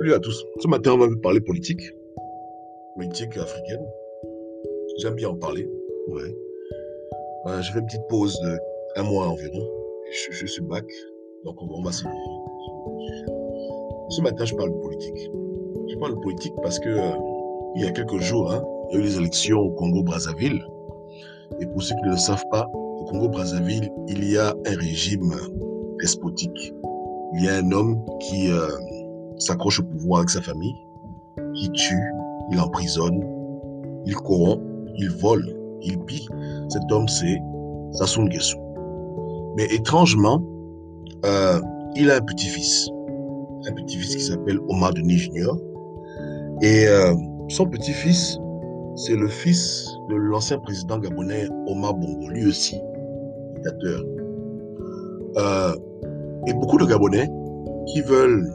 Salut à tous. Ce matin, on va parler politique. Politique africaine. J'aime bien en parler. Ouais. Euh, J'ai fait une petite pause de un mois environ. Je, suis back. Donc, on, va se. Ce matin, je parle politique. Je parle politique parce que euh, il y a quelques jours, hein, il y a eu les élections au Congo-Brazzaville. Et pour ceux qui ne le savent pas, au Congo-Brazzaville, il y a un régime despotique. Il y a un homme qui euh, s'accroche au pouvoir avec sa famille, qui tue, il emprisonne, il corrompt, il vole, il pille. Cet homme, c'est Sassou Nguesso. Mais étrangement, euh, il a un petit-fils. Un petit-fils qui s'appelle Omar Denis Junior. Et euh, son petit-fils, c'est le fils de l'ancien président gabonais Omar Bongo, lui aussi, dictateur. Euh, et beaucoup de Gabonais qui veulent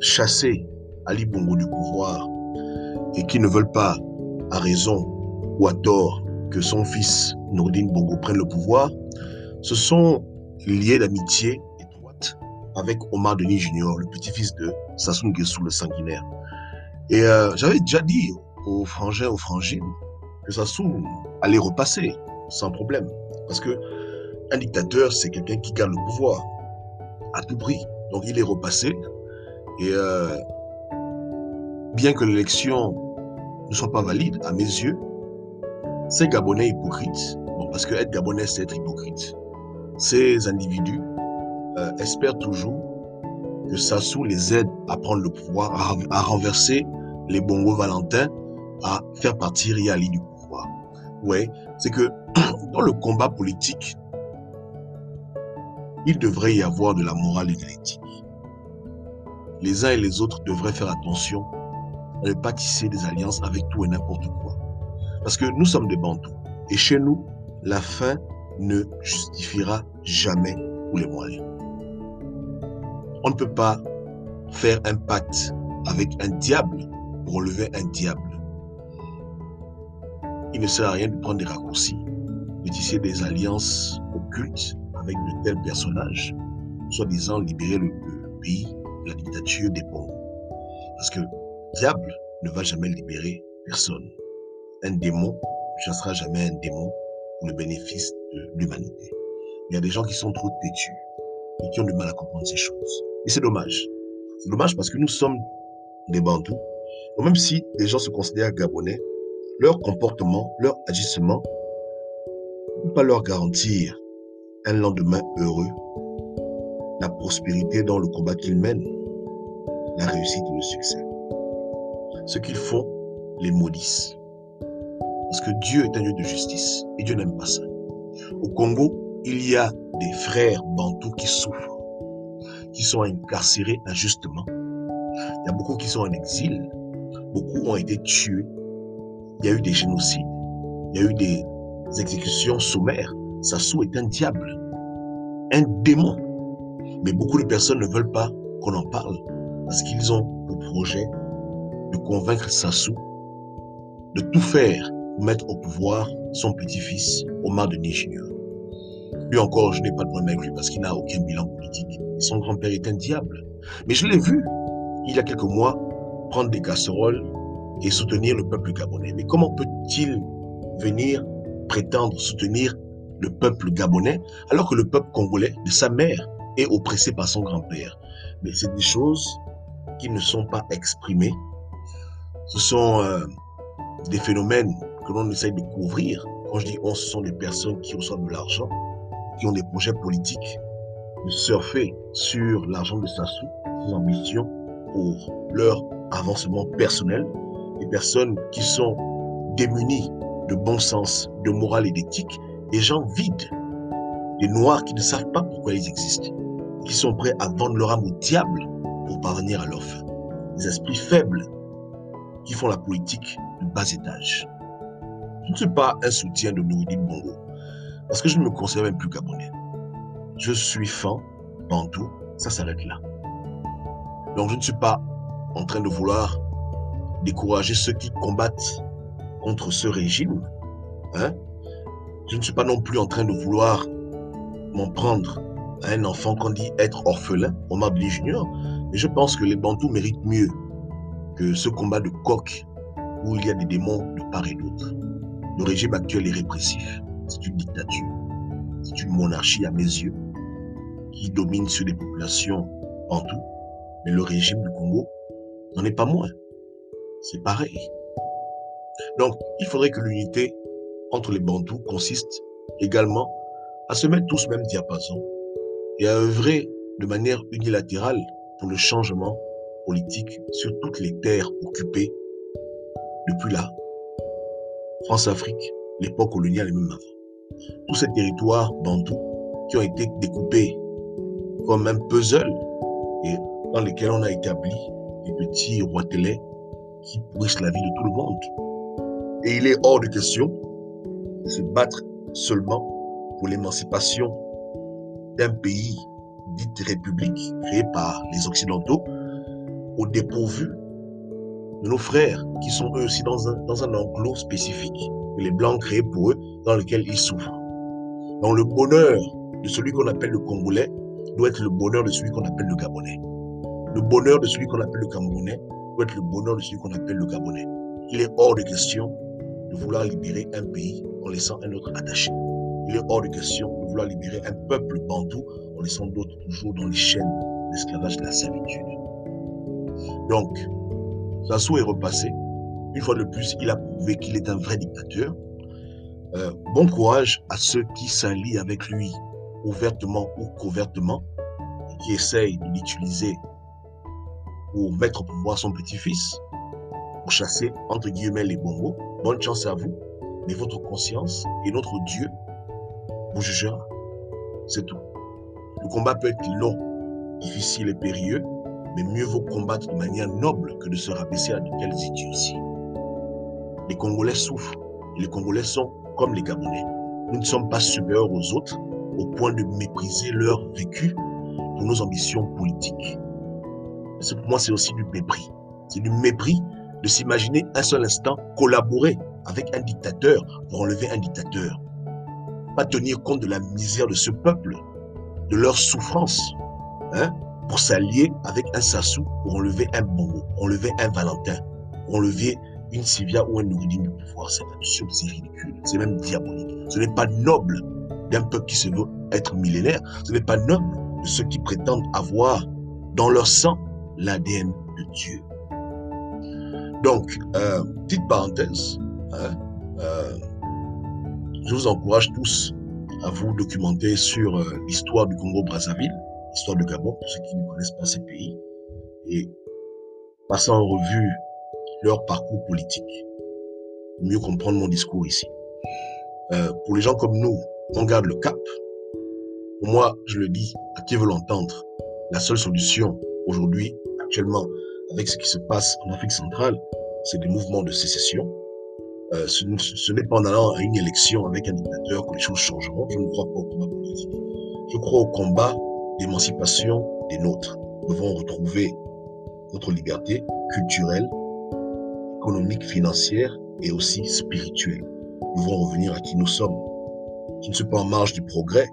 chasser Ali Bongo du pouvoir et qui ne veulent pas, à raison ou à tort, que son fils Nourdine Bongo prenne le pouvoir, se sont liés d'amitié étroite avec Omar Denis Junior, le petit-fils de Sassou Nguesso, le sanguinaire. Et euh, j'avais déjà dit aux frangins, aux frangines, que Sassou allait repasser sans problème. Parce que un dictateur, c'est quelqu'un qui garde le pouvoir à tout prix. Donc il est repassé. Et euh, bien que l'élection ne soit pas valide, à mes yeux, ces Gabonais hypocrites, bon, parce que être Gabonais, c'est être hypocrite, ces individus euh, espèrent toujours que Sassou les aide à prendre le pouvoir, à, à renverser les Bongo Valentin, à faire partir Yali du pouvoir. Ouais, c'est que dans le combat politique, il devrait y avoir de la morale et de l'éthique. Les uns et les autres devraient faire attention à ne pas tisser des alliances avec tout et n'importe quoi. Parce que nous sommes des bantous. Et chez nous, la fin ne justifiera jamais tous les moyens. On ne peut pas faire un pacte avec un diable pour relever un diable. Il ne sert à rien de prendre des raccourcis, de tisser des alliances occultes avec de tels personnages, soi-disant libérer le, pays la dictature des bons. Parce que diable ne va jamais libérer personne. Un démon ne chassera jamais un démon pour le bénéfice de l'humanité. Il y a des gens qui sont trop têtus et qui ont du mal à comprendre ces choses. Et c'est dommage. C'est dommage parce que nous sommes des bantous. même si les gens se considèrent gabonais, leur comportement, leur agissement ne peut pas leur garantir un lendemain heureux, la prospérité dans le combat qu'ils mènent, la réussite et le succès. Ce qu'ils font les maudissent. Parce que Dieu est un Dieu de justice et Dieu n'aime pas ça. Au Congo, il y a des frères bantous qui souffrent, qui sont incarcérés injustement. Il y a beaucoup qui sont en exil, beaucoup ont été tués. Il y a eu des génocides, il y a eu des exécutions sommaires. Sassou est un diable, un démon. Mais beaucoup de personnes ne veulent pas qu'on en parle parce qu'ils ont pour projet de convaincre Sassou de tout faire pour mettre au pouvoir son petit-fils, Omar Denis Junior. Lui encore, je n'ai pas de problème avec lui parce qu'il n'a aucun bilan politique. Son grand-père est un diable. Mais je l'ai vu, il y a quelques mois, prendre des casseroles et soutenir le peuple gabonais. Mais comment peut-il venir prétendre soutenir le peuple gabonais alors que le peuple congolais de sa mère est oppressé par son grand-père? Mais c'est des choses qui ne sont pas exprimées. Ce sont euh, des phénomènes que l'on essaye de couvrir. Quand je dis on, ce sont des personnes qui reçoivent de l'argent, qui ont des projets politiques, de surfer sur l'argent de Sassou, ses ambitions pour leur avancement personnel, des personnes qui sont démunies de bon sens, de morale et d'éthique, des gens vides, des noirs qui ne savent pas pourquoi ils existent, qui sont prêts à vendre leur âme au diable pour parvenir à leur fin, des esprits faibles qui font la politique de bas étage. Je ne suis pas un soutien de Nouridine Bongo, parce que je ne me considère même plus gabonais. Je suis fan, bantou, ça s'arrête là. Donc je ne suis pas en train de vouloir décourager ceux qui combattent contre ce régime. Hein? Je ne suis pas non plus en train de vouloir m'en prendre à un enfant qu'on dit être orphelin, Omar Bli Junior, Et je pense que les Bantous méritent mieux que ce combat de coq où il y a des démons de part et d'autre. Le régime actuel est répressif. C'est une dictature. C'est une monarchie à mes yeux qui domine sur des populations bantoues. Mais le régime du Congo n'en est pas moins. C'est pareil. Donc, il faudrait que l'unité entre les Bantous consiste également à se mettre tous au même diapason et à œuvrer de manière unilatérale pour le changement politique sur toutes les terres occupées depuis là, France-Afrique, l'époque coloniale et même avant. Tous ces territoires bantous qui ont été découpés comme un puzzle et dans lesquels on a établi des petits roitelets qui pourrissent la vie de tout le monde. Et il est hors de question de se battre seulement pour l'émancipation d'un pays dit république créé par les Occidentaux au dépourvu de nos frères qui sont eux aussi dans un, dans un enclos spécifique que les Blancs créés pour eux dans lequel ils souffrent. Donc le bonheur de celui qu'on appelle le Congolais doit être le bonheur de celui qu'on appelle le Gabonais. Le bonheur de celui qu'on appelle le Camerounais doit être le bonheur de celui qu'on appelle le Gabonais. Il est hors de question de vouloir libérer un pays en laissant un autre attaché. Il est hors de question de vouloir libérer un peuple bantou en laissant d'autres toujours dans les chaînes l'esclavage de la servitude. Donc, Sassou est repassé. Une fois de plus, il a prouvé qu'il est un vrai dictateur. Euh, bon courage à ceux qui s'allient avec lui, ouvertement ou couvertement, et qui essayent de l'utiliser pour mettre au pouvoir son petit-fils, pour chasser, entre guillemets, les bongos. Bonne chance à vous, mais votre conscience et notre Dieu vous jugera. C'est tout. Le combat peut être long, difficile et périlleux, mais mieux vaut combattre de manière noble que de se rabaisser à de telles idioties. Les Congolais souffrent et les Congolais sont comme les Gabonais. Nous ne sommes pas supérieurs aux autres au point de mépriser leur vécu pour nos ambitions politiques. Pour moi, c'est aussi du mépris. C'est du mépris de s'imaginer un seul instant collaborer avec un dictateur pour enlever un dictateur. Pas tenir compte de la misère de ce peuple, de leur souffrance. Hein? pour s'allier avec un Sassou pour enlever un Bongo, enlever un Valentin, pour enlever une Sylvia ou un Nouridine du pouvoir. C'est absurde, c'est ridicule, c'est même diabolique. Ce n'est pas noble d'un peuple qui se veut être millénaire. Ce n'est pas noble de ceux qui prétendent avoir dans leur sang l'ADN de Dieu. Donc, euh, petite parenthèse, hein, euh, je vous encourage tous vous documenter sur euh, l'histoire du Congo-Brazzaville l'histoire de Gabon, pour ceux qui ne connaissent pas ces pays, et passer en revue leur parcours politique, pour mieux comprendre mon discours ici. Euh, pour les gens comme nous, on garde le cap. Pour moi, je le dis à qui veut l'entendre, la seule solution aujourd'hui, actuellement, avec ce qui se passe en Afrique centrale, c'est des mouvements de sécession. Euh, ce, ce n'est pas en allant à une élection avec un dictateur que les choses changeront. Je ne crois pas au combat politique. Je crois au combat d'émancipation des nôtres. Nous devons retrouver notre liberté culturelle, économique, financière et aussi spirituelle. Nous devons revenir à qui nous sommes. Je ne suis pas en marge du progrès.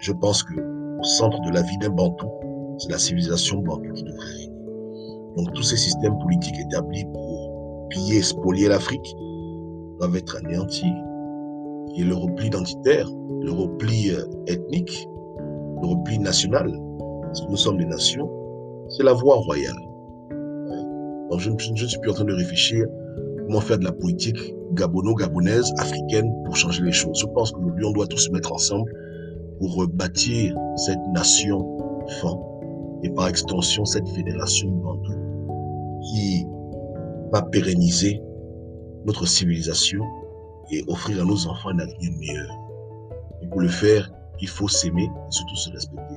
Je pense que au centre de la vie d'un Bantou, c'est la civilisation Bantou qui devrait régner. Donc tous ces systèmes politiques établis pour piller, spolier l'Afrique doivent être anéantis. Et le repli identitaire, le repli euh, ethnique, le repli national, nous sommes des nations, c'est la voie royale. Donc je, ne suis plus en train de réfléchir comment faire de la politique gabono-gabonaise, africaine, pour changer les choses. Je pense qu'aujourd'hui, on doit tous se mettre ensemble pour bâtir cette nation fan et par extension cette fédération bantou qui va pérenniser notre civilisation et offrir à nos enfants un avenir meilleur. Et pour le faire, il faut s'aimer et surtout se respecter.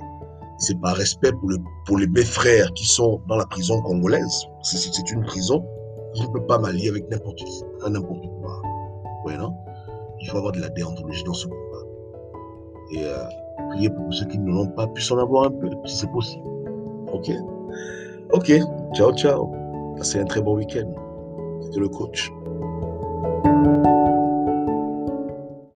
C'est par respect pour, le, pour les mes frères qui sont dans la prison congolaise. C'est une prison. Je ne peux pas m'allier avec n'importe qui, n'importe quoi. Ouais, non? Il faut avoir de la déontologie dans ce combat. Et euh, prier pour ceux qui ne l'ont pas puissent en avoir un peu, si c'est possible. Ok? Ok. Ciao, ciao. Passez un très bon week-end. C'était le coach.